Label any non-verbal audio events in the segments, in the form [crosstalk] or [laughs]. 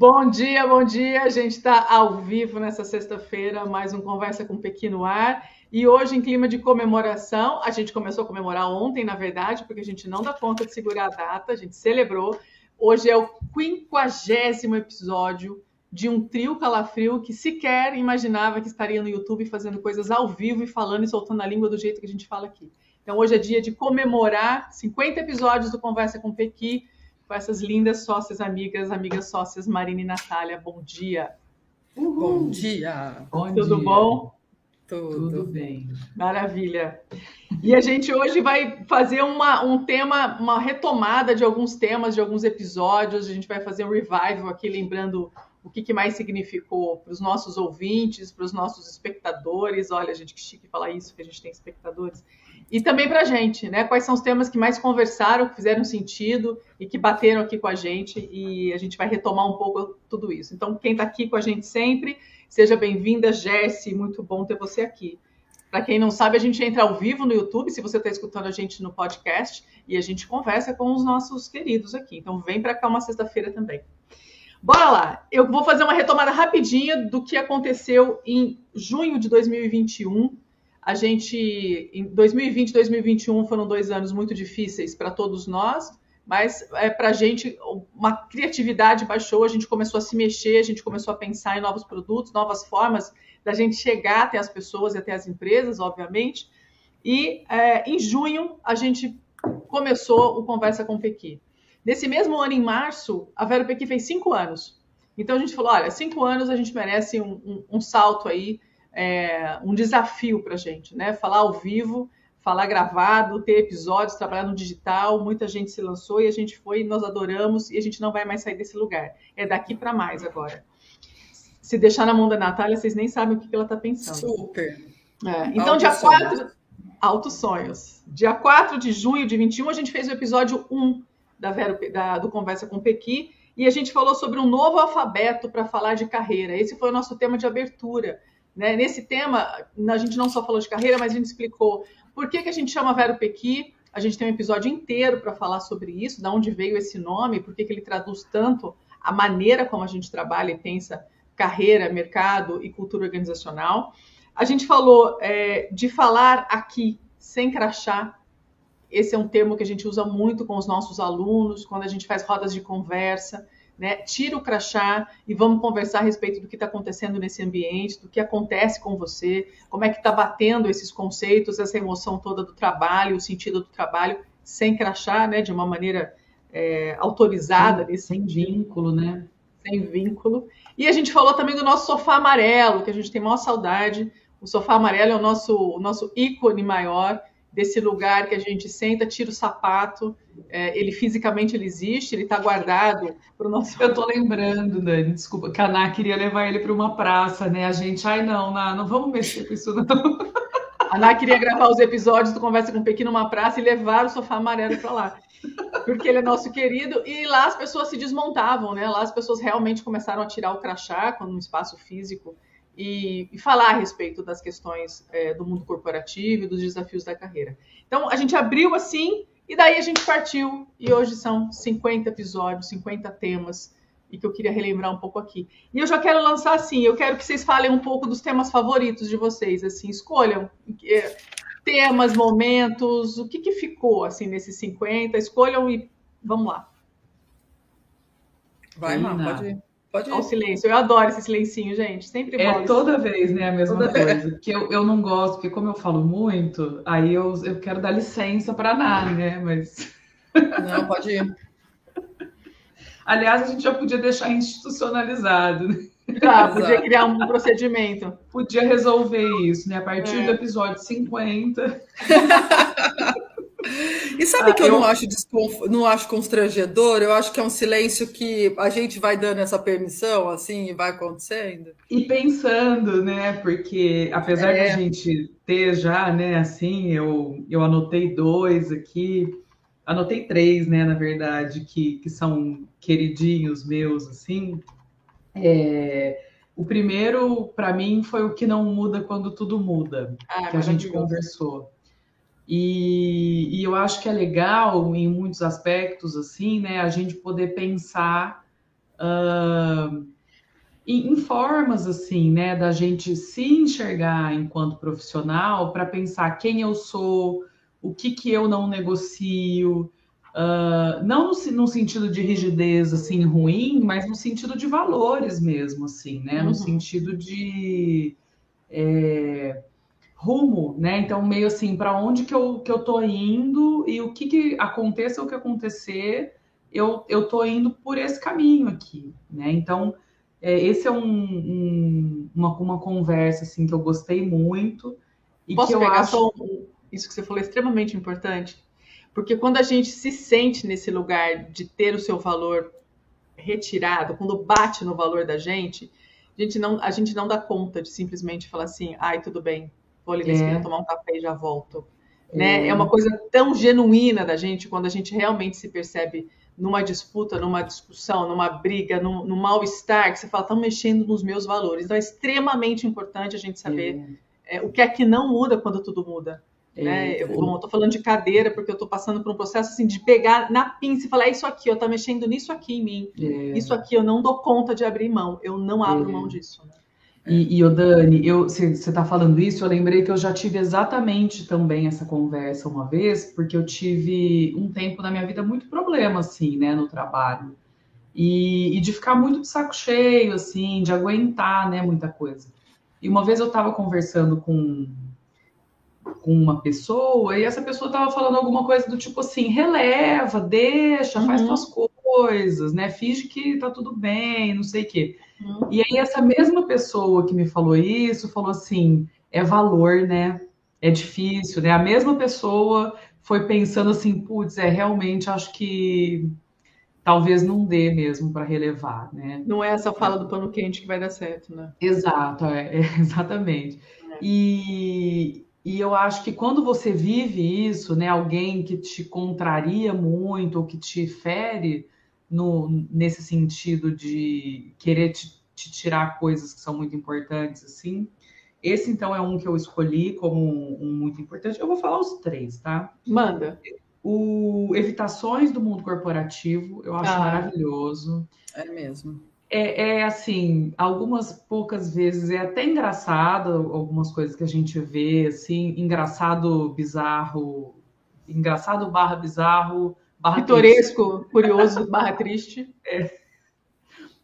Bom dia, bom dia. A gente está ao vivo nessa sexta-feira, mais um Conversa com Pequeno Ar. E hoje, em clima de comemoração, a gente começou a comemorar ontem, na verdade, porque a gente não dá conta de segurar a data, a gente celebrou. Hoje é o quinquagésimo episódio de um trio calafrio que sequer imaginava que estaria no YouTube fazendo coisas ao vivo e falando e soltando a língua do jeito que a gente fala aqui. Então, hoje é dia de comemorar 50 episódios do Conversa com Pequi com essas lindas sócias amigas, amigas sócias Marina e Natália. Bom dia. Uhul. Bom dia. Bom Tudo dia. bom? Tudo, Tudo bem. Maravilha. E a gente hoje vai fazer uma, um tema, uma retomada de alguns temas, de alguns episódios. A gente vai fazer um revival aqui, lembrando o que, que mais significou para os nossos ouvintes, para os nossos espectadores. Olha, gente, que chique falar isso, que a gente tem espectadores. E também para a gente, né? Quais são os temas que mais conversaram, que fizeram sentido e que bateram aqui com a gente. E a gente vai retomar um pouco tudo isso. Então, quem está aqui com a gente sempre, seja bem-vinda, Jesse. Muito bom ter você aqui. Para quem não sabe, a gente entra ao vivo no YouTube, se você está escutando a gente no podcast, e a gente conversa com os nossos queridos aqui. Então, vem para cá uma sexta-feira também. Bora lá! Eu vou fazer uma retomada rapidinha do que aconteceu em junho de 2021 a gente, em 2020 e 2021 foram dois anos muito difíceis para todos nós, mas é, para a gente uma criatividade baixou, a gente começou a se mexer, a gente começou a pensar em novos produtos, novas formas da gente chegar até as pessoas e até as empresas, obviamente. E é, em junho a gente começou o Conversa com Pequi. Nesse mesmo ano, em março, a Vera Pequi fez cinco anos. Então a gente falou, olha, cinco anos a gente merece um, um, um salto aí é, um desafio para a gente, né? Falar ao vivo, falar gravado, ter episódios, trabalhar no digital. Muita gente se lançou e a gente foi, nós adoramos e a gente não vai mais sair desse lugar. É daqui para mais agora. Se deixar na mão da Natália, vocês nem sabem o que ela está pensando. Super. É, então, dia 4. Sonhos. Altos sonhos. Dia 4 de junho de 21, a gente fez o episódio 1 da, Vero, da do Conversa com Pequi e a gente falou sobre um novo alfabeto para falar de carreira. Esse foi o nosso tema de abertura. Né? Nesse tema, a gente não só falou de carreira, mas a gente explicou por que, que a gente chama Vero Pequi. A gente tem um episódio inteiro para falar sobre isso, de onde veio esse nome, por que, que ele traduz tanto a maneira como a gente trabalha e pensa carreira, mercado e cultura organizacional. A gente falou é, de falar aqui sem crachá. Esse é um termo que a gente usa muito com os nossos alunos, quando a gente faz rodas de conversa né? Tira o crachá e vamos conversar a respeito do que está acontecendo nesse ambiente, do que acontece com você, como é que está batendo esses conceitos, essa emoção toda do trabalho, o sentido do trabalho, sem crachá, né? De uma maneira é, autorizada. Sem, sem vínculo, né? Sem vínculo. E a gente falou também do nosso sofá amarelo, que a gente tem maior saudade. O sofá amarelo é o nosso, o nosso ícone maior desse lugar que a gente senta, tira o sapato, é, ele fisicamente ele existe, ele está guardado para o nosso. Eu estou lembrando, Dani, desculpa, que a Ná queria levar ele para uma praça, né? A gente, ai não, Ná, não vamos mexer com isso, não. A Ná queria gravar os episódios do Conversa com o Pequi numa praça e levar o sofá amarelo para lá. Porque ele é nosso querido, e lá as pessoas se desmontavam, né? Lá as pessoas realmente começaram a tirar o crachá quando um espaço físico e, e falar a respeito das questões é, do mundo corporativo e dos desafios da carreira. Então, a gente abriu assim e daí a gente partiu. E hoje são 50 episódios, 50 temas e que eu queria relembrar um pouco aqui. E eu já quero lançar assim, eu quero que vocês falem um pouco dos temas favoritos de vocês, assim, escolham é, temas, momentos, o que, que ficou assim nesses 50, escolham e vamos lá. Vai, Má, pode ir. Pode Olha o silêncio. Eu adoro esse silencinho, gente. Sempre É toda vez, né, a mesma toda coisa. Vez. Que eu, eu não gosto, porque como eu falo muito, aí eu, eu quero dar licença para nada, né? Mas. Não, pode ir. [laughs] Aliás, a gente já podia deixar institucionalizado. Né? Tá, podia criar um procedimento. Podia resolver isso, né? A partir é. do episódio 50. [laughs] E sabe ah, que eu, eu, não acho desconf... não acho constrangedor? Eu acho que é um silêncio que a gente vai dando essa permissão, assim, e vai acontecendo. E pensando, né? Porque apesar é. de a gente ter já, né, assim, eu, eu anotei dois aqui, anotei três, né, na verdade, que, que são queridinhos meus, assim. É, o primeiro, para mim, foi o que não muda quando tudo muda, ah, que a gente conversou. E, e, eu acho que é legal, em muitos aspectos, assim, né, a gente poder pensar uh, em, em, formas, assim, né, da gente se enxergar enquanto profissional para pensar quem eu sou, o que, que eu não negocio, uh, não no, no, sentido de rigidez, assim, ruim, mas no sentido de valores mesmo, assim, né, no uhum. sentido de... É, rumo, né? Então, meio assim, para onde que eu, que eu tô indo e o que, que aconteça o que acontecer, eu, eu tô indo por esse caminho aqui, né? Então, é, esse é um, um, uma, uma conversa, assim, que eu gostei muito. E Posso que eu pegar acho... só isso que você falou é extremamente importante? Porque quando a gente se sente nesse lugar de ter o seu valor retirado, quando bate no valor da gente, a gente não, a gente não dá conta de simplesmente falar assim, ai, tudo bem, vou ali na esquina tomar um café e já volto. É. Né? é uma coisa tão genuína da gente quando a gente realmente se percebe numa disputa, numa discussão, numa briga, num, num mal-estar, que você fala, estão mexendo nos meus valores. Então é extremamente importante a gente saber é. É, o que é que não muda quando tudo muda. É, né? Eu, bom, tô falando de cadeira porque eu estou passando por um processo assim de pegar na pinça e falar, é isso aqui, eu tá mexendo nisso aqui em mim. É. Isso aqui eu não dou conta de abrir mão, eu não abro mão disso. Né? E, e o Dani, você está falando isso, eu lembrei que eu já tive exatamente também essa conversa uma vez, porque eu tive um tempo na minha vida muito problema, assim, né, no trabalho. E, e de ficar muito de saco cheio, assim, de aguentar, né, muita coisa. E uma vez eu estava conversando com, com uma pessoa, e essa pessoa estava falando alguma coisa do tipo assim, releva, deixa, faz uhum. tuas coisas, né, finge que tá tudo bem, não sei o quê. Uhum. E aí essa mesma pessoa que me falou isso falou assim, é valor, né? É difícil, né? A mesma pessoa foi pensando assim, putz, é realmente acho que talvez não dê mesmo para relevar, né? Não é essa fala do pano quente que vai dar certo, né? Exato, é, é [laughs] exatamente. É. E, e eu acho que quando você vive isso, né, alguém que te contraria muito ou que te fere, no, nesse sentido de querer te, te, tirar coisas que são muito importantes, assim. Esse, então, é um que eu escolhi como um, um muito importante. Eu vou falar os três, tá? Manda. O Evitações do Mundo Corporativo, eu acho ah, maravilhoso. É mesmo. É, é, assim, algumas poucas vezes é até engraçado algumas coisas que a gente vê, assim, engraçado, bizarro, engraçado barra bizarro, Barra Pitoresco, triste. curioso, [laughs] barra triste. É.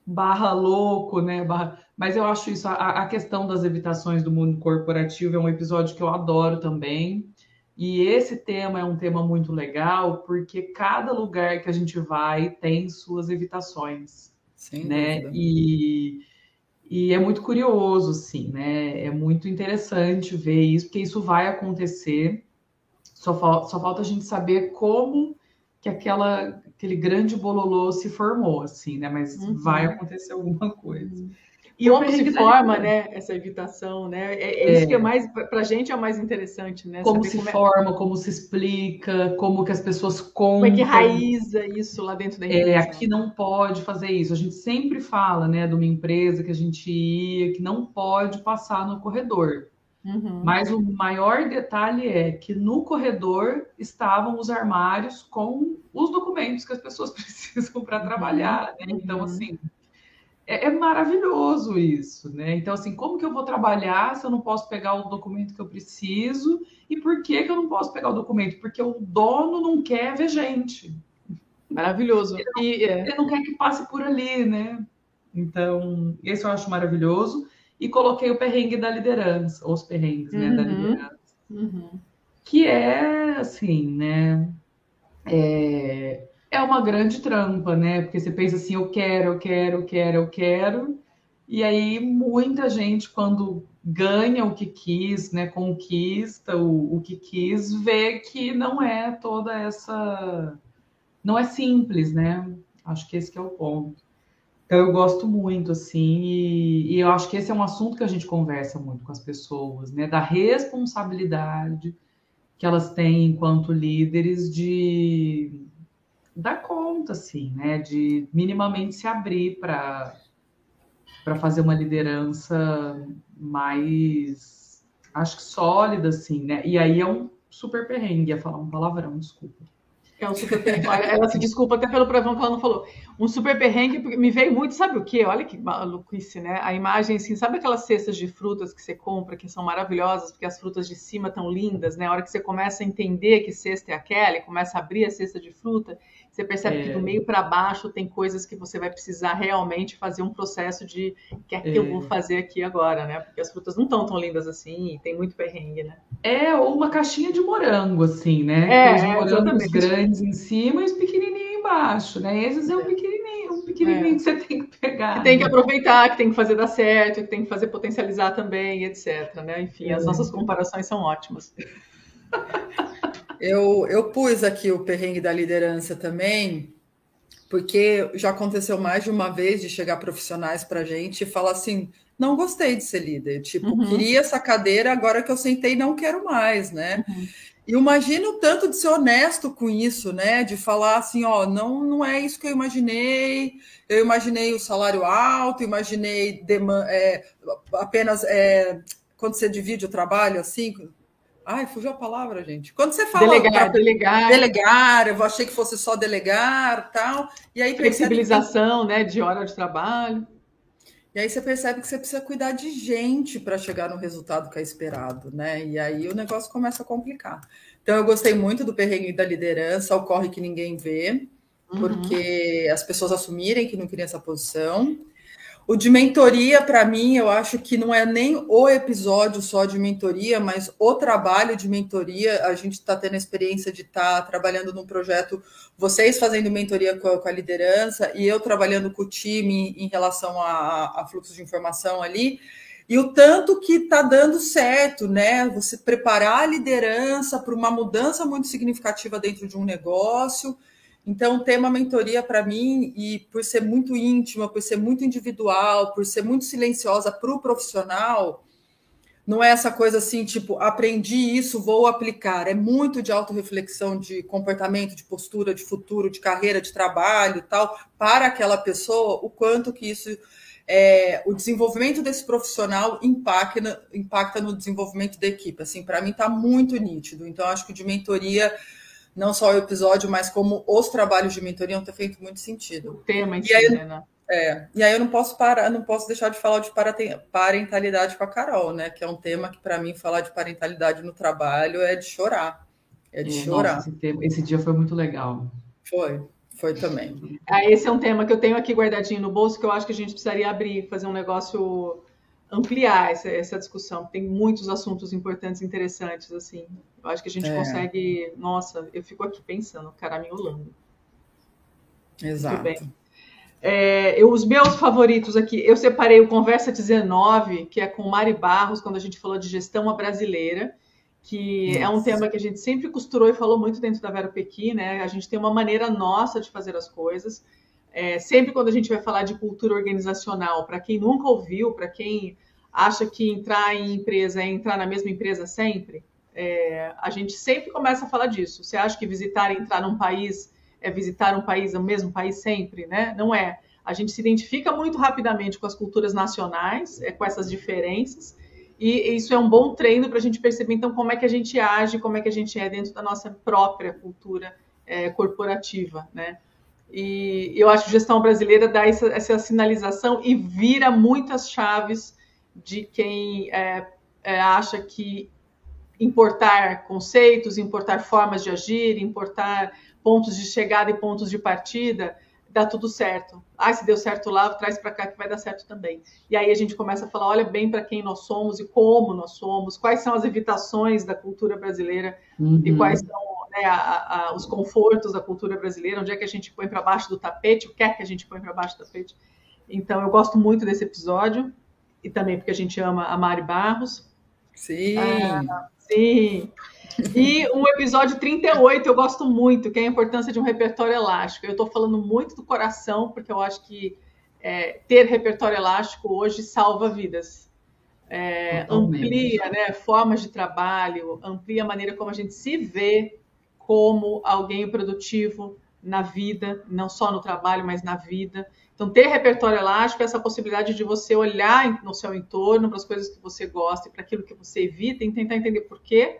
Barra louco, né? Barra... Mas eu acho isso, a, a, questão das evitações do mundo corporativo é um episódio que eu adoro também. E esse tema é um tema muito legal, porque cada lugar que a gente vai tem suas evitações. Sim, né? E, e é muito curioso, sim, né? É muito interessante ver isso, porque isso vai acontecer. Só, fal só falta a gente saber como que aquela, aquele grande bololô se formou, assim, né? Mas uhum. vai acontecer alguma coisa. Uhum. E como se forma, né, essa evitação, né? É, é, isso que é mais, para a gente é o mais interessante, né? Como Saber se como é... forma, como se explica, como que as pessoas contam. Como é que raiza isso lá dentro da empresa. É, aqui não pode fazer isso. A gente sempre fala, né, de uma empresa que a gente ia, que não pode passar no corredor. Uhum. Mas o maior detalhe é que no corredor estavam os armários com os documentos que as pessoas [laughs] precisam para uhum. trabalhar. Né? Então, uhum. assim, é, é, maravilhoso isso, né? Então, assim, como que eu vou trabalhar se eu não posso pegar o documento que eu preciso? E por que, que eu não posso pegar o documento? Porque o dono não quer ver gente. Maravilhoso. Ele não, e, é... ele não quer que passe por ali, né? Então, esse eu acho maravilhoso e coloquei o perrengue da liderança, os perrengues, né, uhum. da liderança. Uhum. Que é, assim, né, é, é uma grande trampa, né, porque você pensa assim, eu quero, eu quero, eu quero, eu quero, E aí muita gente, quando ganha o que quis, né, conquista o, o que quis, vê que não é toda essa. Não é simples, né? Acho que esse que é o ponto. Então eu gosto muito, assim, e, e, eu acho que esse é um assunto que a gente conversa muito com as pessoas, né? Da responsabilidade que elas têm enquanto líderes de dar conta, assim, né? De minimamente se abrir para para fazer uma liderança mais, acho que sólida, assim, né? E aí é um super perrengue, ia falar um palavrão, desculpa. É um super perrengue. [laughs] Ela se desculpa até pelo palavrão que ela não falou. Um super perrengue, porque me veio muito, sabe o quê? Olha que maluquice, né? A imagem, assim, sabe aquelas cestas de frutas que você compra, que são maravilhosas, porque as frutas de cima estão lindas, né? A hora que você começa a entender que cesta é aquela, e começa a abrir a cesta de fruta, você percebe é. que do meio para baixo tem coisas que você vai precisar realmente fazer um processo de o que é que é. eu vou fazer aqui agora, né? Porque as frutas não estão tão lindas assim e tem muito perrengue, né? É, ou uma caixinha de morango, assim, né? É, os morangos exatamente. grandes em cima e os pequenininhos embaixo, né? Esses é um pequenininho, um pequenininho é. que você tem que pegar. Que tem que aproveitar, que tem que fazer dar certo, que tem que fazer potencializar também, etc, né? Enfim, as é. nossas comparações são ótimas. Eu, eu pus aqui o perrengue da liderança também, porque já aconteceu mais de uma vez de chegar profissionais para a gente e falar assim: não gostei de ser líder, tipo, uhum. queria essa cadeira, agora que eu sentei, não quero mais, né? Uhum. E imagino o tanto de ser honesto com isso, né? De falar assim, ó, não, não é isso que eu imaginei. Eu imaginei o salário alto, imaginei é, apenas é, quando você divide o trabalho assim, Ai, fugiu a palavra, gente. Quando você fala delegar, delegar, delegar, eu achei que fosse só delegar, tal. E aí flexibilização, né, de hora de trabalho. E aí você percebe que você precisa cuidar de gente para chegar no resultado que é esperado, né? E aí o negócio começa a complicar. Então eu gostei muito do perrengue da liderança, ocorre que ninguém vê, uhum. porque as pessoas assumirem que não queriam essa posição. O de mentoria, para mim, eu acho que não é nem o episódio só de mentoria, mas o trabalho de mentoria. A gente está tendo a experiência de estar tá trabalhando num projeto, vocês fazendo mentoria com a, com a, liderança e eu trabalhando com o time em relação a, a fluxo de informação ali. E o tanto que está dando certo, né? Você preparar a liderança para uma mudança muito significativa dentro de um negócio então, ter uma mentoria para mim, e por ser muito íntima, por ser muito individual, por ser muito silenciosa para o profissional, não é essa coisa assim, tipo, aprendi isso, vou aplicar. É muito de autorreflexão, de comportamento, de postura, de futuro, de carreira, de trabalho tal, para aquela pessoa, o quanto que isso. É, o desenvolvimento desse profissional impacta, impacta no desenvolvimento da equipe. Assim, para mim está muito nítido. Então, acho que de mentoria não só o episódio, mas como os trabalhos de mentoria ter feito muito sentido. O tema em si, aí, né? É, e aí eu não posso parar, não posso deixar de falar de parentalidade com a Carol, né? Que é um tema que, para mim, falar de parentalidade no trabalho é de chorar. É de é, chorar. Esse, tema, esse dia foi muito legal. Foi, foi também. Ah, esse é um tema que eu tenho aqui guardadinho no bolso, que eu acho que a gente precisaria abrir, fazer um negócio ampliar essa, essa discussão. Tem muitos assuntos importantes, interessantes, assim. Eu acho que a gente é. consegue. Nossa, eu fico aqui pensando, caraminholando. Exato. Muito bem. É, eu, os meus favoritos aqui, eu separei o Conversa 19, que é com Mari Barros, quando a gente falou de gestão brasileira, que Nossa. é um tema que a gente sempre costurou e falou muito dentro da Vera Pequi, né? A gente tem uma maneira nossa de fazer as coisas. É, sempre quando a gente vai falar de cultura organizacional, para quem nunca ouviu, para quem acha que entrar em empresa é entrar na mesma empresa sempre, é, a gente sempre começa a falar disso. Você acha que visitar e entrar num país é visitar um país, o mesmo país sempre, né? Não é. A gente se identifica muito rapidamente com as culturas nacionais, é, com essas diferenças, e isso é um bom treino para a gente perceber, então, como é que a gente age, como é que a gente é dentro da nossa própria cultura é, corporativa, né? E eu acho que gestão brasileira dá essa, essa sinalização e vira muitas chaves de quem é, é, acha que importar conceitos, importar formas de agir, importar pontos de chegada e pontos de partida, dá tudo certo. Ah, se deu certo lá, traz para cá que vai dar certo também. E aí a gente começa a falar, olha bem para quem nós somos e como nós somos, quais são as evitações da cultura brasileira uhum. e quais são né, a, a, os confortos da cultura brasileira, onde é que a gente põe para baixo do tapete, o que é que a gente põe para baixo do tapete. Então eu gosto muito desse episódio e também porque a gente ama a Mari Barros. Sim. Ah, sim. E um episódio 38 eu gosto muito, que é a importância de um repertório elástico. Eu estou falando muito do coração, porque eu acho que é, ter repertório elástico hoje salva vidas. É, amplia né, formas de trabalho, amplia a maneira como a gente se vê como alguém produtivo na vida, não só no trabalho, mas na vida. Então, ter repertório elástico é essa possibilidade de você olhar no seu entorno para as coisas que você gosta e para aquilo que você evita e tentar entender por quê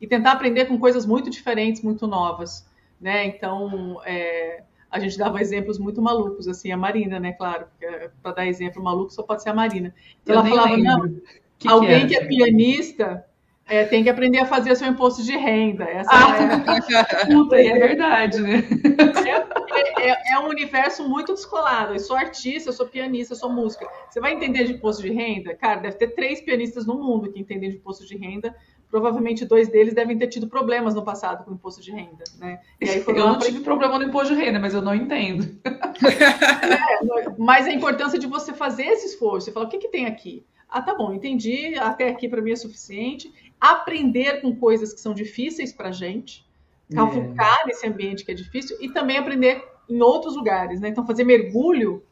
e tentar aprender com coisas muito diferentes, muito novas, né? Então, é, a gente dava exemplos muito malucos, assim, a Marina, né? Claro, para dar exemplo maluco só pode ser a Marina. Então, ela falava, lembro. não, que alguém que, que é pianista é, tem que aprender a fazer seu imposto de renda. Essa ah, é... Puta, é verdade, né? [laughs] É, é, é, um universo muito descolado. Eu sou artista, eu sou pianista, eu sou música. Você vai entender de imposto de renda? Cara, deve ter três pianistas no mundo que entendem de imposto de renda, provavelmente dois deles devem ter tido problemas no passado com imposto de renda, né? E aí eu não tive problema no imposto de renda, mas eu não entendo. [laughs] É, mas a importância de você fazer esse esforço, você fala, o que, que tem aqui? Ah, tá bom, entendi, até aqui para mim é suficiente. Aprender com coisas que são difíceis para gente, cavucar é. nesse ambiente que é difícil e também aprender em outros lugares, né? Então, fazer mergulho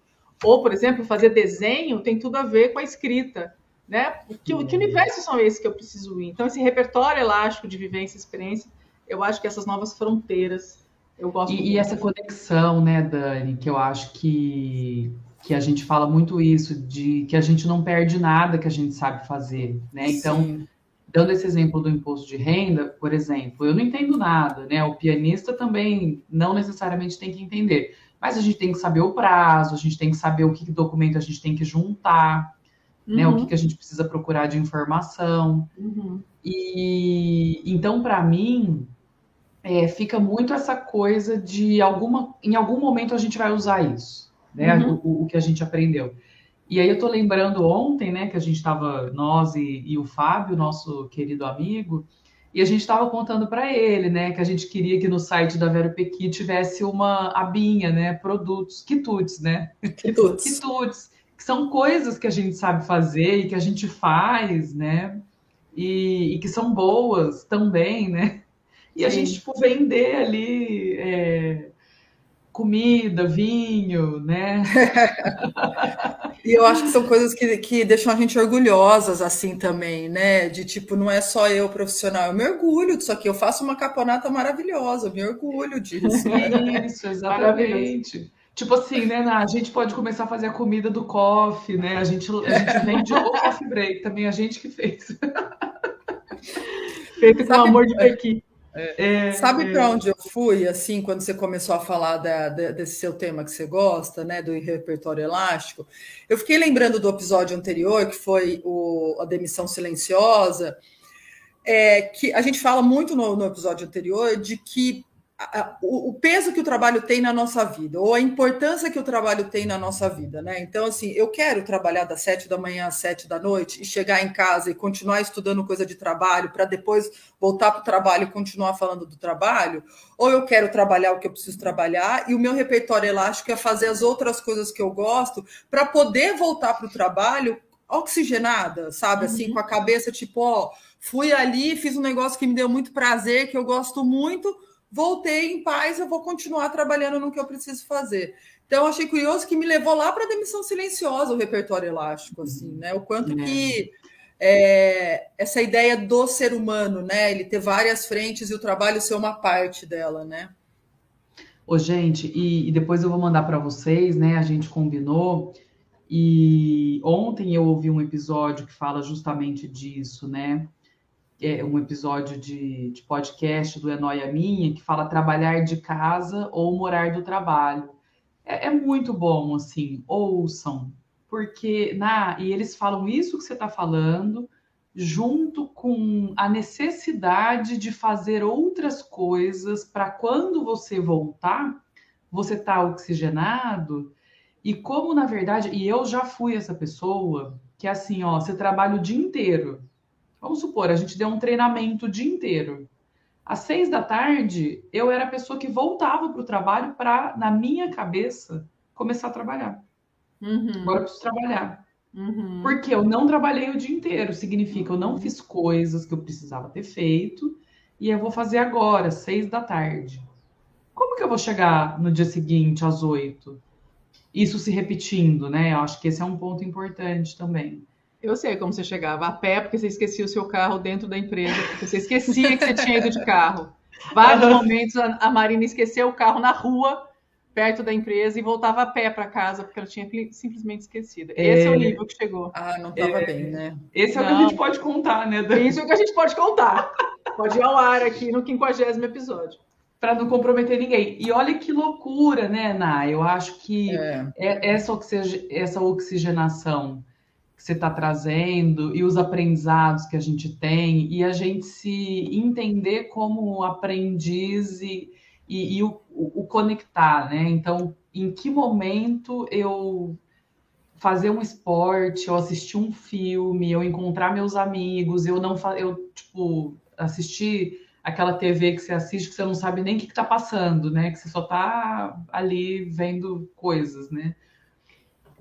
ou, por exemplo, fazer desenho tem tudo a ver com a escrita né? Que, que universos são esses que eu preciso ir? Então, esse repertório elástico de vivência e experiência, eu acho que essas novas fronteiras, eu gosto E, e essa conexão, né, Dani, que eu acho que, que a gente fala muito isso, de que a gente não perde nada que a gente sabe fazer, né? Então, Sim. Dando esse exemplo do imposto de renda, por exemplo, eu não entendo nada, né? O pianista também não necessariamente tem que entender. Mas a gente tem que saber o prazo, a gente tem que saber o que documento a gente tem que juntar, uhum. né? O que, uhum. que a gente precisa procurar de informação. Uhum. E então, para mim, é, fica muito essa coisa de alguma, em algum momento a gente vai usar isso, né? Uhum. O, o, que a gente aprendeu. E aí eu tô lembrando ontem, né, que a gente estava nós e, e, o Fábio, nosso querido amigo, e a gente estava contando para ele, né, que a gente queria que no site da Vero Pequi tivesse uma abinha, né, produtos, quitutes, né? Quitutes. quitutes que são coisas que a gente sabe fazer e que a gente faz, né? E, e que são boas também, né? E Sim. a gente, tipo, vender ali é, comida, vinho, né? [laughs] e eu acho que são coisas que, que deixam a gente orgulhosas, assim, também, né? De, tipo, não é só eu profissional, eu me orgulho disso aqui, eu faço uma caponata maravilhosa, eu me orgulho disso. Isso, exatamente. Tipo assim, né, a gente pode começar a fazer a comida do coffee, né? A gente, a gente vende o coffee break, também a gente que fez. [laughs] Feito com amor de Pequi. É, Sabe é... para onde eu fui, assim, quando você começou a falar da, da, desse seu tema que você gosta, né, do repertório elástico? Eu fiquei lembrando do episódio anterior, que foi o, a demissão silenciosa, é, que a gente fala muito no, no episódio anterior de que o, peso que o trabalho tem na nossa vida, ou a importância que o trabalho tem na nossa vida, né? Então, assim, eu quero trabalhar das sete da manhã às sete da noite e chegar em casa e continuar estudando coisa de trabalho para depois voltar para o trabalho e continuar falando do trabalho, ou eu quero trabalhar o que eu preciso trabalhar e o meu repertório elástico é fazer as outras coisas que eu gosto para poder voltar para o trabalho oxigenada, sabe? Assim, uhum. com a cabeça tipo, ó, fui ali, fiz um negócio que me deu muito prazer, que eu gosto muito voltei em paz, eu vou continuar trabalhando no que eu preciso fazer. Então, achei curioso que me levou lá para a demissão silenciosa, o repertório elástico, assim, né? O quanto é. que é, essa ideia do ser humano, né? Ele ter várias frentes e o trabalho ser uma parte dela, né? Ô, gente, e, e depois eu vou mandar para vocês, né? A gente combinou. E ontem eu ouvi um episódio que fala justamente disso, né? É, um episódio de, de podcast do Enoia Minha que fala trabalhar de casa ou morar do trabalho. É, é muito bom, assim, ouçam, porque na e eles falam isso que você está falando junto com a necessidade de fazer outras coisas para quando você voltar, você tá oxigenado. E como na verdade, e eu já fui essa pessoa que é assim, ó, você trabalha o dia inteiro Vamos supor, a gente deu um treinamento o dia inteiro. Às seis da tarde, eu era a pessoa que voltava para o trabalho para, na minha cabeça, começar a trabalhar. Uhum. Agora eu preciso trabalhar. Uhum. Porque eu não trabalhei o dia inteiro, significa eu não fiz coisas que eu precisava ter feito e eu vou fazer agora, seis da tarde. Como que eu vou chegar no dia seguinte, às oito? Isso se repetindo, né? Eu acho que esse é um ponto importante também. Eu sei como você chegava a pé, porque você esquecia o seu carro dentro da empresa, porque você esquecia que você tinha ido de carro. Vários [laughs] momentos a Marina esqueceu o carro na rua perto da empresa e voltava a pé para casa porque ela tinha simplesmente esquecido. É... Esse é o nível que chegou. Ah, não estava é... bem, né? Esse é não. o que a gente pode contar, né? Isso é o que a gente pode contar. Pode ir ao ar aqui no 50 episódio. Para não comprometer ninguém. E olha que loucura, né, Ná? Eu acho que é. é essa, essa oxigenação você está trazendo e os aprendizados que a gente tem e a gente se entender como aprendiz e e, e o, o, conectar, né? Então, em que momento eu fazer um esporte, eu assistir um filme, eu encontrar meus amigos, eu não eu tipo assistir aquela TV que você assiste que você não sabe nem o que está passando, né? Que você só está ali vendo coisas, né?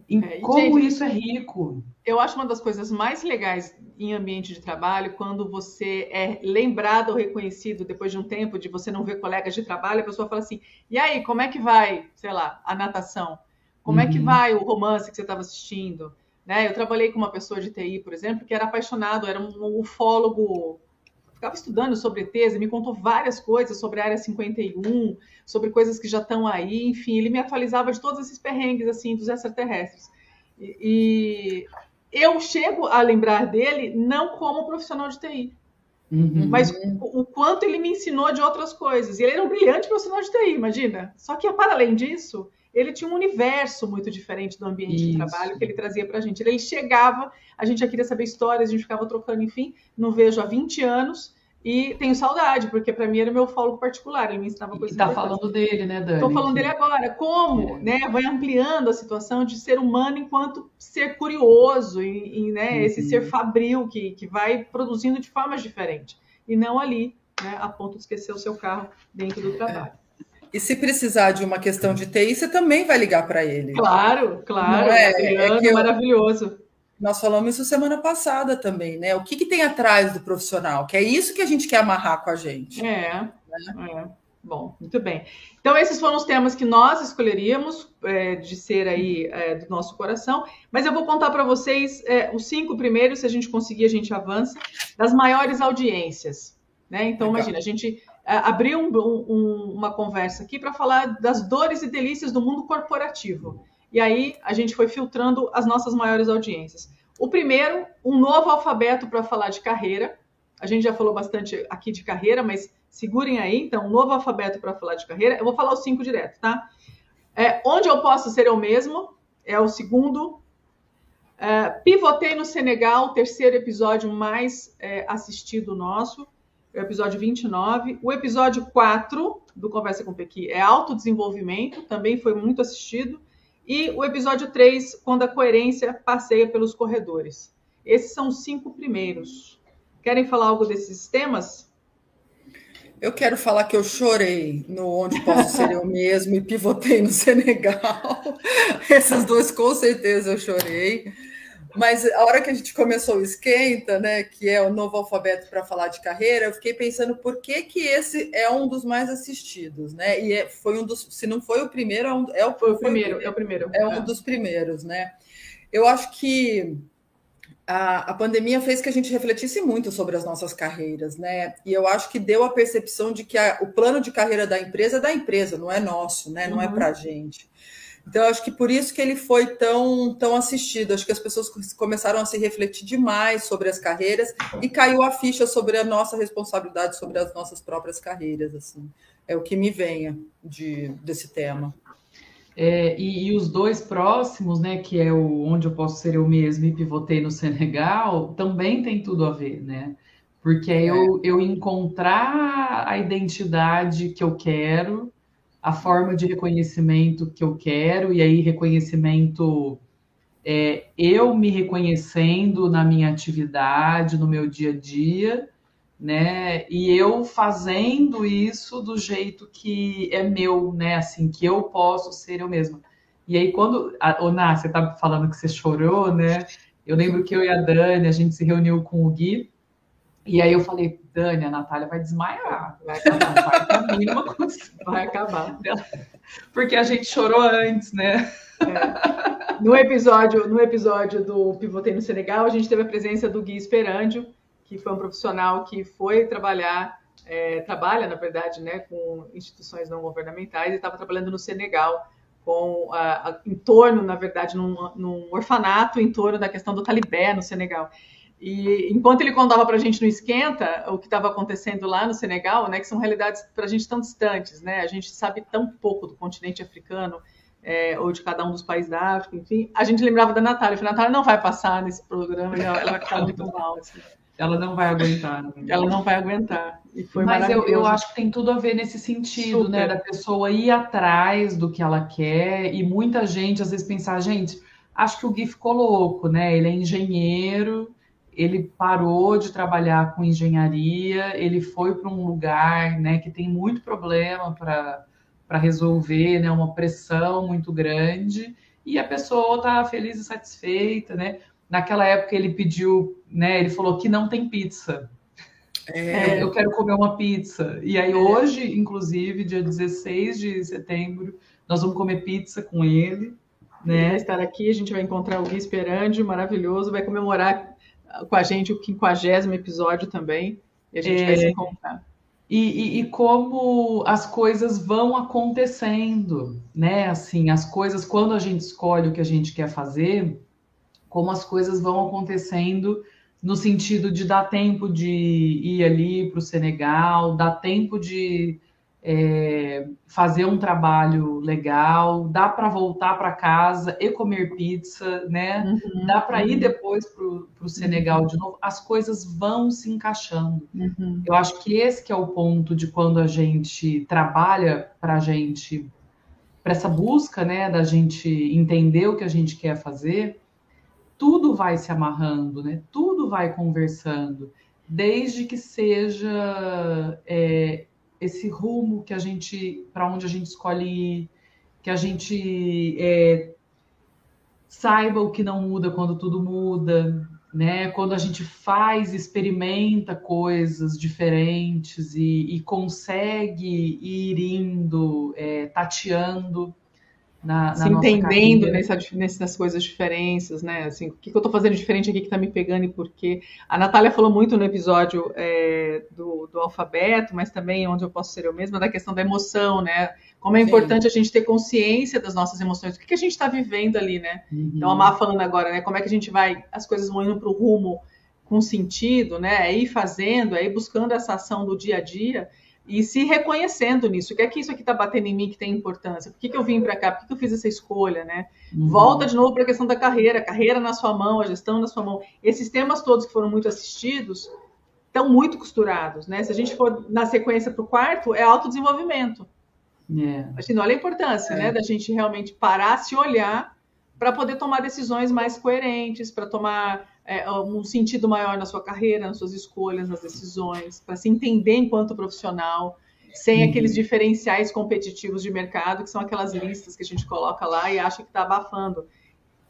É, como gente, isso é rico. Eu acho uma das coisas mais legais em ambiente de trabalho quando você é lembrado ou reconhecido depois de um tempo de você não ver colegas de trabalho, a pessoa fala assim: "E aí, como é que vai, sei lá, a natação? Como uhum. é que uhum. vai o romance que você estava assistindo?" Né? Eu trabalhei com uma pessoa de TI, por exemplo, que era apaixonado, era um ufólogo ficava estudando sobre ETs me contou várias coisas sobre a Área 51, sobre coisas que já estão aí, enfim, ele me atualizava de todos esses perrengues, assim, dos extraterrestres. E, e eu chego a lembrar dele não como profissional de TI, uhum. mas o, o, quanto ele me ensinou de outras coisas. E ele era um brilhante profissional de TI, imagina. Só que, para além disso, ele tinha um universo muito diferente do ambiente Isso. de trabalho que ele trazia para a gente. Ele chegava, a gente já queria saber histórias, a gente ficava trocando, enfim. Não vejo há 20 anos. E tenho saudade, porque para mim era meu fólogo particular, ele me ensinava coisas. E tá falando dele, né, Dani? Estou falando dele agora. Como, é. né? Vai ampliando a situação de ser humano enquanto ser curioso e, e né, uhum. esse ser fabril que, que vai produzindo de formas diferentes. E não ali, né, a ponto de esquecer o seu carro dentro do trabalho. E se precisar de uma questão de TI, você também vai ligar para ele. Claro, claro. Não é, é que eu, maravilhoso. Nós falamos isso semana passada também, né? O que, que tem atrás do profissional? Que é isso que a gente quer amarrar com a gente. É, né? é. Bom, muito bem. Então, esses foram os temas que nós escolheríamos é, de ser aí é, do nosso coração. But eu vou contar para vocês é, os cinco primeiros, se a gente conseguir, a gente avança, das maiores audiências. Né? Então, Legal. imagina, a gente é, abriu um, um, uma conversa aqui para falar das dores e delícias do mundo corporativo. E aí a gente foi filtrando as nossas maiores audiências. O primeiro, um novo alfabeto para falar de carreira. A gente já falou bastante aqui de carreira, mas segurem aí, então, um novo alfabeto para falar de carreira. Eu vou falar os cinco direto, tá? É, onde eu posso ser eu mesmo é o segundo. É, pivotei no Senegal, terceiro episódio mais é, assistido nosso, o episódio 29. O episódio 4 do Conversa com Pequi é autodesenvolvimento, também foi muito assistido. E o episódio 3, quando a coerência passeia pelos corredores. Esses são os cinco primeiros. Querem falar algo desses temas? Eu quero falar que eu chorei no Onde Posso Ser Eu Mesmo e pivotei no Senegal. [laughs] Esses dois, com certeza, eu chorei. Mas a hora que a gente começou o Esquenta, né, que é o novo alfabeto para falar de carreira, eu fiquei pensando por que, que esse é um dos mais assistidos, né? E é, foi um dos, se não foi o primeiro, é, um, é o, foi o primeiro, é o primeiro. É um é. dos primeiros, né? Eu acho que a, a pandemia fez que a gente refletisse muito sobre as nossas carreiras, né? E eu acho que deu a percepção de que a, o plano de carreira da empresa é da empresa, não é nosso, né? Não é uhum. é para a gente. Então, acho que por isso que ele foi tão, tão assistido. Acho que as pessoas começaram a se refletir demais sobre as carreiras e caiu a ficha sobre a nossa responsabilidade sobre as nossas próprias carreiras. Assim, é o que me venha de, desse tema. É, e, e, os dois próximos, né, que é o onde eu posso ser eu mesmo e pivotei no Senegal, também tem tudo a ver, né? Porque é eu, eu encontrar a identidade que eu quero a forma de reconhecimento que eu quero, e aí reconhecimento é eu me reconhecendo na minha atividade, no meu dia a dia, né? E eu fazendo isso do jeito que é meu, né? Assim, que eu posso ser eu mesma. E aí, quando. A, Ná, você tá falando que você chorou, né? Eu lembro que eu e a Dani, a gente se reuniu com o Gui, e aí eu falei, Dani, a Natália vai desmaiar. Vai acabar, vai acabar, [laughs] vai acabar. Porque a gente chorou antes, né? É. No episódio, no episódio do Pivotei no Senegal, a gente teve a presença do Gui Esperandio, que foi um profissional que foi trabalhar, é, trabalha, na verdade, né, com instituições não governamentais e estava trabalhando no Senegal com a, a, em torno, na verdade, num, num, orfanato em torno da questão do Talibé no Senegal. E enquanto ele contava para a gente no esquenta o que estava acontecendo lá no Senegal, né, que são realidades para a gente tão distantes, né, a gente sabe tão pouco do continente africano é, ou de cada um dos países da África, enfim, a gente lembrava da Natália. Eu falei, Natália não vai passar nesse programa, ela vai ficar muito [laughs] mal. Assim. Ela não vai aguentar. Né? Ela não vai aguentar. E foi Mas eu, eu acho que tem tudo a ver nesse sentido, né, Super. né? Da pessoa ir atrás do que ela quer e muita gente às vezes pensar, gente, acho que o Gui ficou louco, né? Ele é engenheiro, ele parou de trabalhar com engenharia, ele foi para um lugar, né, que tem muito problema para resolver, né, uma pressão muito grande, e a pessoa está feliz e satisfeita, né? Naquela época ele pediu, né, ele falou que não tem pizza. É. Eu, eu, quero comer uma pizza. E aí, é. hoje, inclusive, dia 16 de setembro, nós vamos comer pizza com ele. Né? vai estar aqui, a gente vai encontrar o Gui Esperandi, maravilhoso, vai comemorar com a gente o 50 episódio também, e a gente é... vai se encontrar. E, e, e, como as coisas vão acontecendo, né? Assim, as coisas, quando a gente escolhe o que a gente quer fazer, como as coisas vão acontecendo no sentido de dar tempo de ir ali para o Senegal, dar tempo de é, fazer um trabalho legal, dá para voltar para casa e comer pizza, né? Uhum, dá para uhum. ir depois para o Senegal uhum. de novo. As coisas vão se encaixando. Uhum. Eu acho que esse que é o ponto de quando a gente trabalha para a gente, para essa busca, né, da gente entender o que a gente quer fazer, tudo vai se amarrando, né? Tudo vai conversando, desde que seja é, esse rumo que a gente, para onde a gente escolhe ir, que a gente é, saiba o que não muda quando tudo muda, né? Quando a gente faz, experimenta coisas diferentes e, e consegue ir indo, é, tateando na, na se entendendo nessa, nessas coisas diferenças, né? Assim, o que, que eu estou fazendo diferente aqui que está me pegando e por quê? A Natália falou muito no episódio é, do, do alfabeto, mas também onde eu posso ser eu mesma, da questão da emoção, né? Como é Sim. importante a gente ter consciência das nossas emoções, o que, que a gente está vivendo ali, né? Uhum. Então, a Má falando agora, né? Como é que a gente vai, as coisas vão indo para o rumo com sentido, né? É ir fazendo, é ir buscando essa ação do dia a dia e se reconhecendo nisso. O que é que isso aqui está batendo em mim que tem importância? Por que, que eu vim para cá? Por que, que, eu fiz essa escolha? Né? Uhum. Volta de novo para a questão da carreira, carreira na sua mão, a gestão na sua mão. Esses temas todos que foram muito assistidos estão muito costurados. Né? Se a gente for na sequência para o quarto, é autodesenvolvimento. É. Assim, olha a importância é. né, da gente realmente parar, se olhar para poder tomar decisões mais coerentes, para tomar é, um sentido maior na sua carreira, nas suas escolhas, nas decisões, para se entender enquanto profissional, sem uhum. aqueles diferenciais competitivos de mercado, que são aquelas listas que a gente coloca lá e acha que está abafando.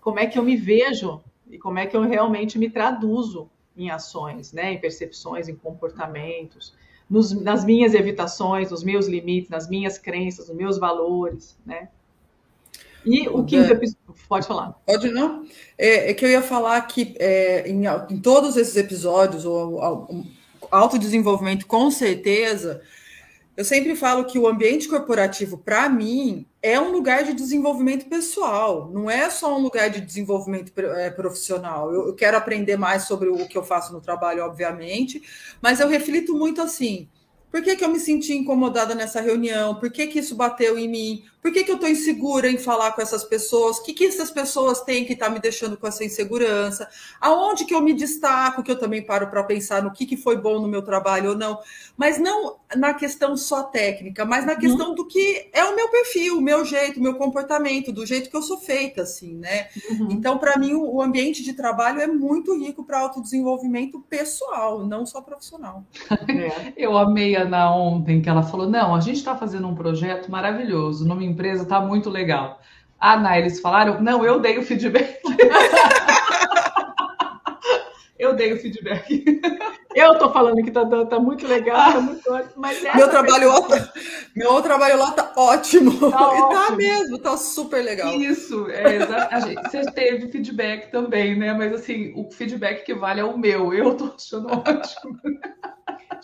Como é que eu me vejo e como é que eu realmente me traduzo em ações, né, em percepções, em comportamentos, nos, nas minhas evitações, nos meus limites, nas minhas crenças, nos meus valores, né? E o quinto episódio. Pode falar. Pode não? É, é que eu ia falar que é, em, em, todos esses episódios, o, o autodesenvolvimento, com certeza, eu sempre falo que o ambiente corporativo, para mim, é um lugar de desenvolvimento pessoal, não é só um lugar de desenvolvimento é, profissional. Eu, eu quero aprender mais sobre o que eu faço no trabalho, obviamente, mas eu reflito muito assim. Por que, que eu me senti incomodada nessa reunião? Por que, que isso bateu em mim? Por que, que eu estou insegura em falar com essas pessoas? O que, que essas pessoas têm que estar tá me deixando com essa insegurança? Aonde que eu me destaco, que eu também paro para pensar no que, que foi bom no meu trabalho ou não. Mas não na questão só técnica, mas na questão uhum. do que é o meu perfil, o meu jeito, o meu comportamento, do jeito que eu sou feita, assim, né? Uhum. Então, para mim, o ambiente de trabalho é muito rico para autodesenvolvimento pessoal, não só profissional. É. [laughs] Eu amei a Ana ontem, que ela falou: não, a gente está fazendo um projeto maravilhoso, numa empresa está muito legal. Ah, não, eles falaram, não, eu dei o feedback. [laughs] eu dei o feedback. Eu tô falando que tá, tá muito legal, tá muito ótimo, mas meu trabalho lá tá, meu trabalho lá tá ótimo. Tá [laughs] e tá ótimo. tá mesmo, tá super legal. Isso, é exatamente. Você teve feedback também, né? Mas assim, o feedback que vale é o meu. Eu tô achando ótimo. [laughs]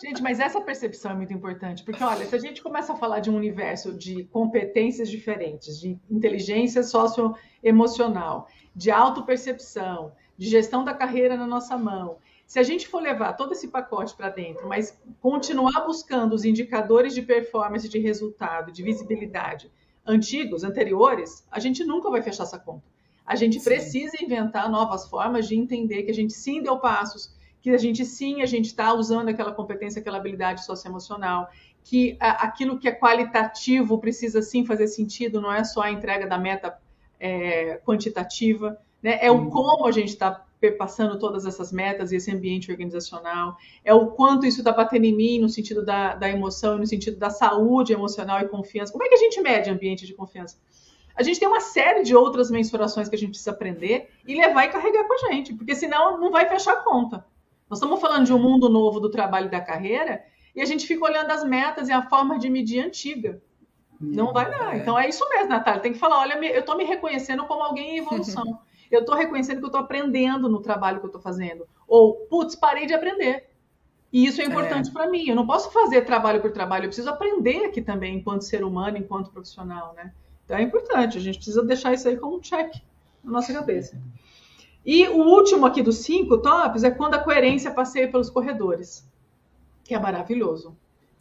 Gente, mas essa percepção é muito importante, porque olha, se a gente começa a falar de um universo de competências diferentes, de inteligência socioemocional, de autopercepção, de gestão da carreira na nossa mão, se a gente for levar todo esse pacote para dentro, mas continuar buscando os indicadores de performance, de resultado, de visibilidade antigos, anteriores, a gente nunca vai fechar essa conta. A gente sim. precisa inventar novas formas de entender que a gente sim deu passos, que a gente sim, a gente está usando aquela competência, aquela habilidade socioemocional, que a, aquilo que é qualitativo precisa sim fazer sentido, não é só a entrega da meta é, quantitativa, né? é o como a gente está perpassando todas essas metas e esse ambiente organizacional, é o quanto isso está batendo em mim no sentido da, da emoção, no sentido da saúde emocional e confiança. Como é que a gente mede ambiente de confiança? A gente tem uma série de outras mensurações que a gente precisa aprender e levar e carregar com a gente, porque senão não vai fechar a conta. Nós estamos falando de um mundo novo do trabalho e da carreira e a gente fica olhando as metas e a forma de medir antiga. Não vai dar. Então é isso mesmo, Natália. Tem que falar: olha, eu estou me reconhecendo como alguém em evolução. [laughs] eu estou reconhecendo que eu estou aprendendo no trabalho que eu estou fazendo. Ou, putz, parei de aprender. E isso é importante é. para mim. Eu não posso fazer trabalho por trabalho, eu preciso aprender aqui também, enquanto ser humano, enquanto profissional, né? Então é importante, a gente precisa deixar isso aí como um check na nossa cabeça. E o último aqui dos cinco tops é quando a coerência passeia pelos corredores, que é maravilhoso.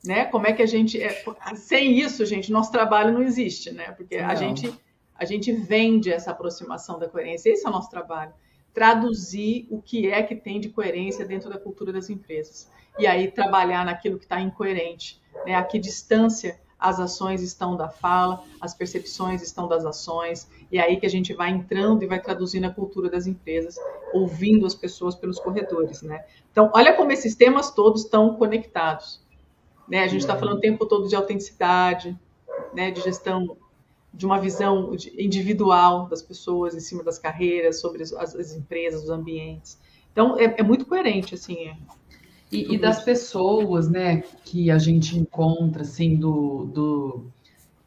Né? Como é que a gente. É... Sem isso, gente, nosso trabalho não existe, né? Porque não. a gente a gente vende essa aproximação da coerência. Esse é o nosso trabalho. Traduzir o que é que tem de coerência dentro da cultura das empresas. E aí trabalhar naquilo que está incoerente. Né? A que distância as ações estão da fala, as percepções estão das ações, e é aí que a gente vai entrando e vai traduzindo a cultura das empresas, ouvindo as pessoas pelos corredores, né? Então, olha como esses temas todos estão conectados, né? A gente está falando o tempo todo de autenticidade, né? De gestão de uma visão individual das pessoas em cima das carreiras, sobre as, as empresas, os ambientes. Então, é, é muito coerente, assim. É. E, e, das pessoas, né, que a gente encontra, assim, do, do...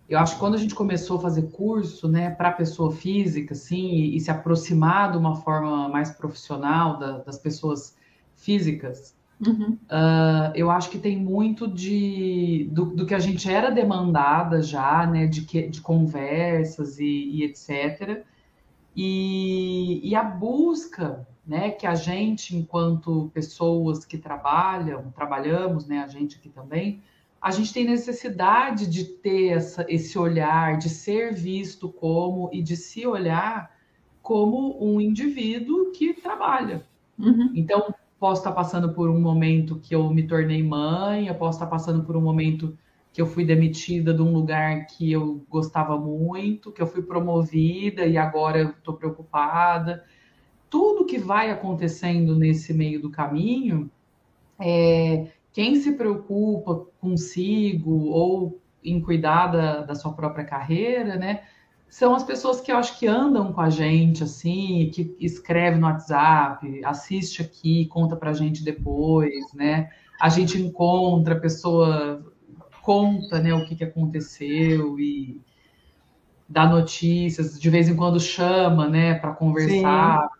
Eu acho que quando a gente começou a fazer curso, né, para pessoa física, assim, e, e, se aproximar de uma forma mais profissional da, das pessoas físicas, Uhum. Uh, eu acho que tem muito de do, do, que a gente era demandada já, né, de, que, de conversas e, e etc. E, e, a busca, né, que a gente, enquanto pessoas que trabalham, trabalhamos, né, a gente aqui também, a gente tem necessidade de ter essa, esse olhar, de ser visto como e de se olhar como um indivíduo que trabalha. Uhum. Então, posso estar passando por um momento que eu me tornei mãe, eu posso estar passando por um momento que eu fui demitida de um lugar que eu gostava muito, que eu fui promovida e agora eu estou preocupada. Tudo que vai acontecendo nesse meio do caminho, é, quem se preocupa consigo ou em cuidar da, da sua própria carreira, né? são as pessoas que eu acho que andam com a gente, assim, que escreve no WhatsApp, assiste aqui, conta pra gente depois, né? A gente encontra, a pessoa conta, né, o que, que aconteceu e dá notícias, de vez em quando chama, né, para conversar,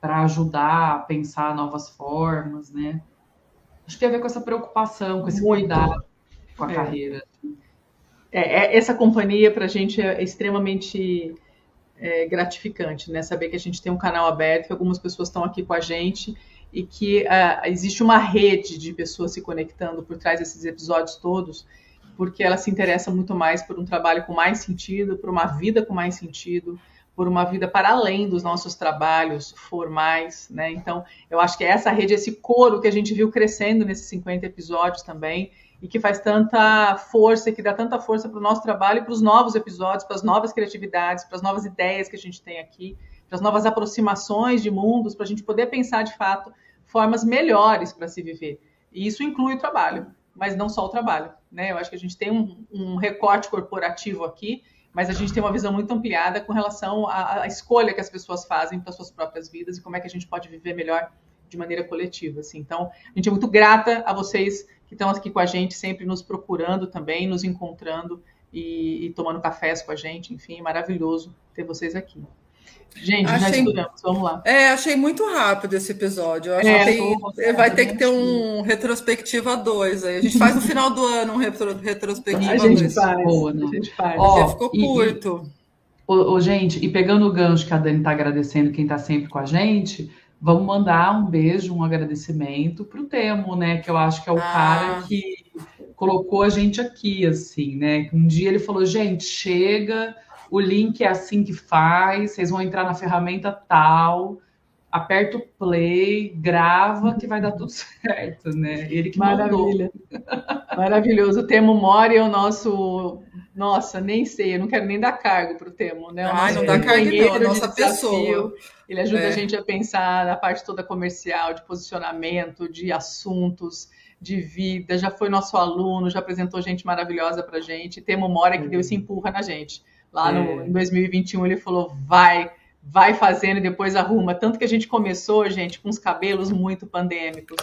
para ajudar a pensar novas formas, né? Acho que tem a ver com essa preocupação, com esse Muito. cuidado com a é. carreira. É, é, essa companhia para a gente é extremamente é, gratificante, né? Saber que a gente tem um canal aberto, que algumas pessoas estão aqui com a gente e que uh, existe uma rede de pessoas se conectando por trás desses episódios todos, porque ela se interessa muito mais por um trabalho com mais sentido, por uma vida com mais sentido, por uma vida para além dos nossos trabalhos formais, né? Então, eu acho que essa rede, esse coro que a gente viu crescendo nesses 50 episódios também, e que faz tanta força, que dá tanta força para o nosso trabalho e para os novos episódios, para as novas criatividades, para as novas ideias que a gente tem aqui, para as novas aproximações de mundos, para a gente poder pensar de fato formas melhores para se viver. E isso inclui o trabalho, mas não só o trabalho. Né? Eu acho que a gente tem um, um recorte corporativo aqui, mas a gente tem uma visão muito ampliada com relação à, à escolha que as pessoas fazem para suas próprias vidas e como é que a gente pode viver melhor de maneira coletiva. Assim. Então, a gente é muito grata a vocês que estão aqui com a gente, sempre nos procurando também, nos encontrando e, e tomando cafés com a gente. Enfim, maravilhoso ter vocês aqui. Gente, achei, já estouramos, vamos lá. É, achei muito rápido esse episódio. Eu acho é, que tem, vai ter que ter um retrospectiva 2 aí. A gente faz no final do ano um retro, retrospectiva 2. A gente faz, Boa, a gente faz. Ó, ficou curto. E, e, gente, e pegando o gancho que a Dani está agradecendo quem está sempre com a gente, vamos mandar um beijo, um agradecimento para o Temo, né? Que eu acho que é o ah. cara que colocou a gente aqui, assim, né? Um dia ele falou, gente, chega o link é assim que faz, vocês vão entrar na ferramenta tal, aperta o play, grava, que vai dar tudo [laughs] certo, né? Ele que Maravilha. Maravilhoso. O Temo Mori é o nosso. Nossa, nem sei, eu não quero nem dar cargo para o Temo, né? Ah, não dá cargo, não, a nossa pessoa. Ele ajuda é. a gente a pensar na parte toda comercial, de posicionamento, de assuntos, de vida. Já foi nosso aluno, já apresentou gente maravilhosa para gente. Temo Mori é que deu esse empurra na gente. Lá no, é. em 2021 ele falou: vai, vai fazendo e depois arruma. Tanto que a gente começou, gente, com os cabelos muito pandêmicos.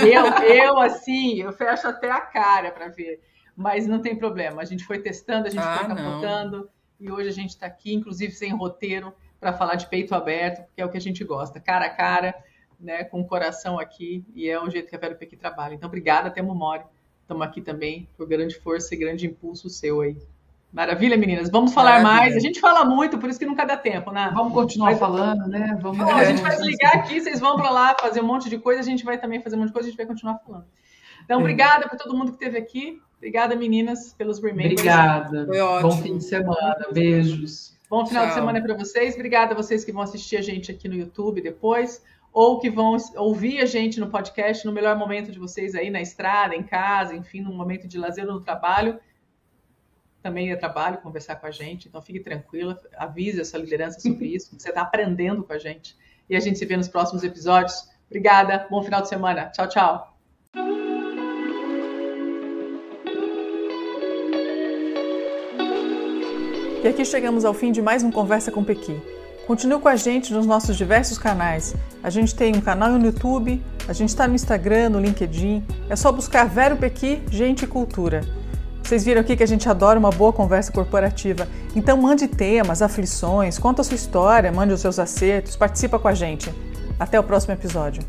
Eu, [laughs] eu assim, eu fecho até a cara para ver. Mas não tem problema. A gente foi testando, a gente ah, foi capotando. E hoje a gente está aqui, inclusive sem roteiro, para falar de peito aberto, porque é o que a gente gosta, cara a cara, né, com o coração aqui, e é o jeito que a Vera Pequi trabalha. Então, obrigada, Temo Mori. Estamos aqui também por grande força e grande impulso seu aí. Maravilha, meninas. Vamos falar Maravilha. mais. A gente fala muito, por isso que nunca dá tempo, né? Vamos continuar Mas, falando, né? Vamos... a gente vai ligar aqui, vocês vão para lá fazer um monte de coisa, a gente vai também fazer um monte de coisa, a gente vai continuar falando. Então, é. obrigada para todo mundo que esteve aqui. Obrigada, meninas, pelos remakes. Obrigada. Foi ótimo. Bom fim de semana. Beijos. Bom final Tchau. de semana para vocês. Obrigada a vocês que vão assistir a gente aqui no YouTube depois ou que vão ouvir a gente no podcast no melhor momento de vocês aí na estrada, em casa, enfim, num momento de lazer ou no trabalho também é trabalho conversar com a gente, então fique tranquila, avise a sua liderança sobre isso, você está aprendendo com a gente. E a gente se vê nos próximos episódios. Obrigada, bom final de semana. Tchau, tchau. E aqui chegamos ao fim de mais um Conversa com Pequi. Continue com a gente nos nossos diversos canais. A gente tem um canal no YouTube, a gente está no Instagram, no LinkedIn. É só buscar Vero Pequi, Gente e Cultura. Vocês viram aqui que a gente adora uma boa conversa corporativa. Então mande temas, aflições, conta a sua história, mande os seus acertos, participa com a gente. Até o próximo episódio.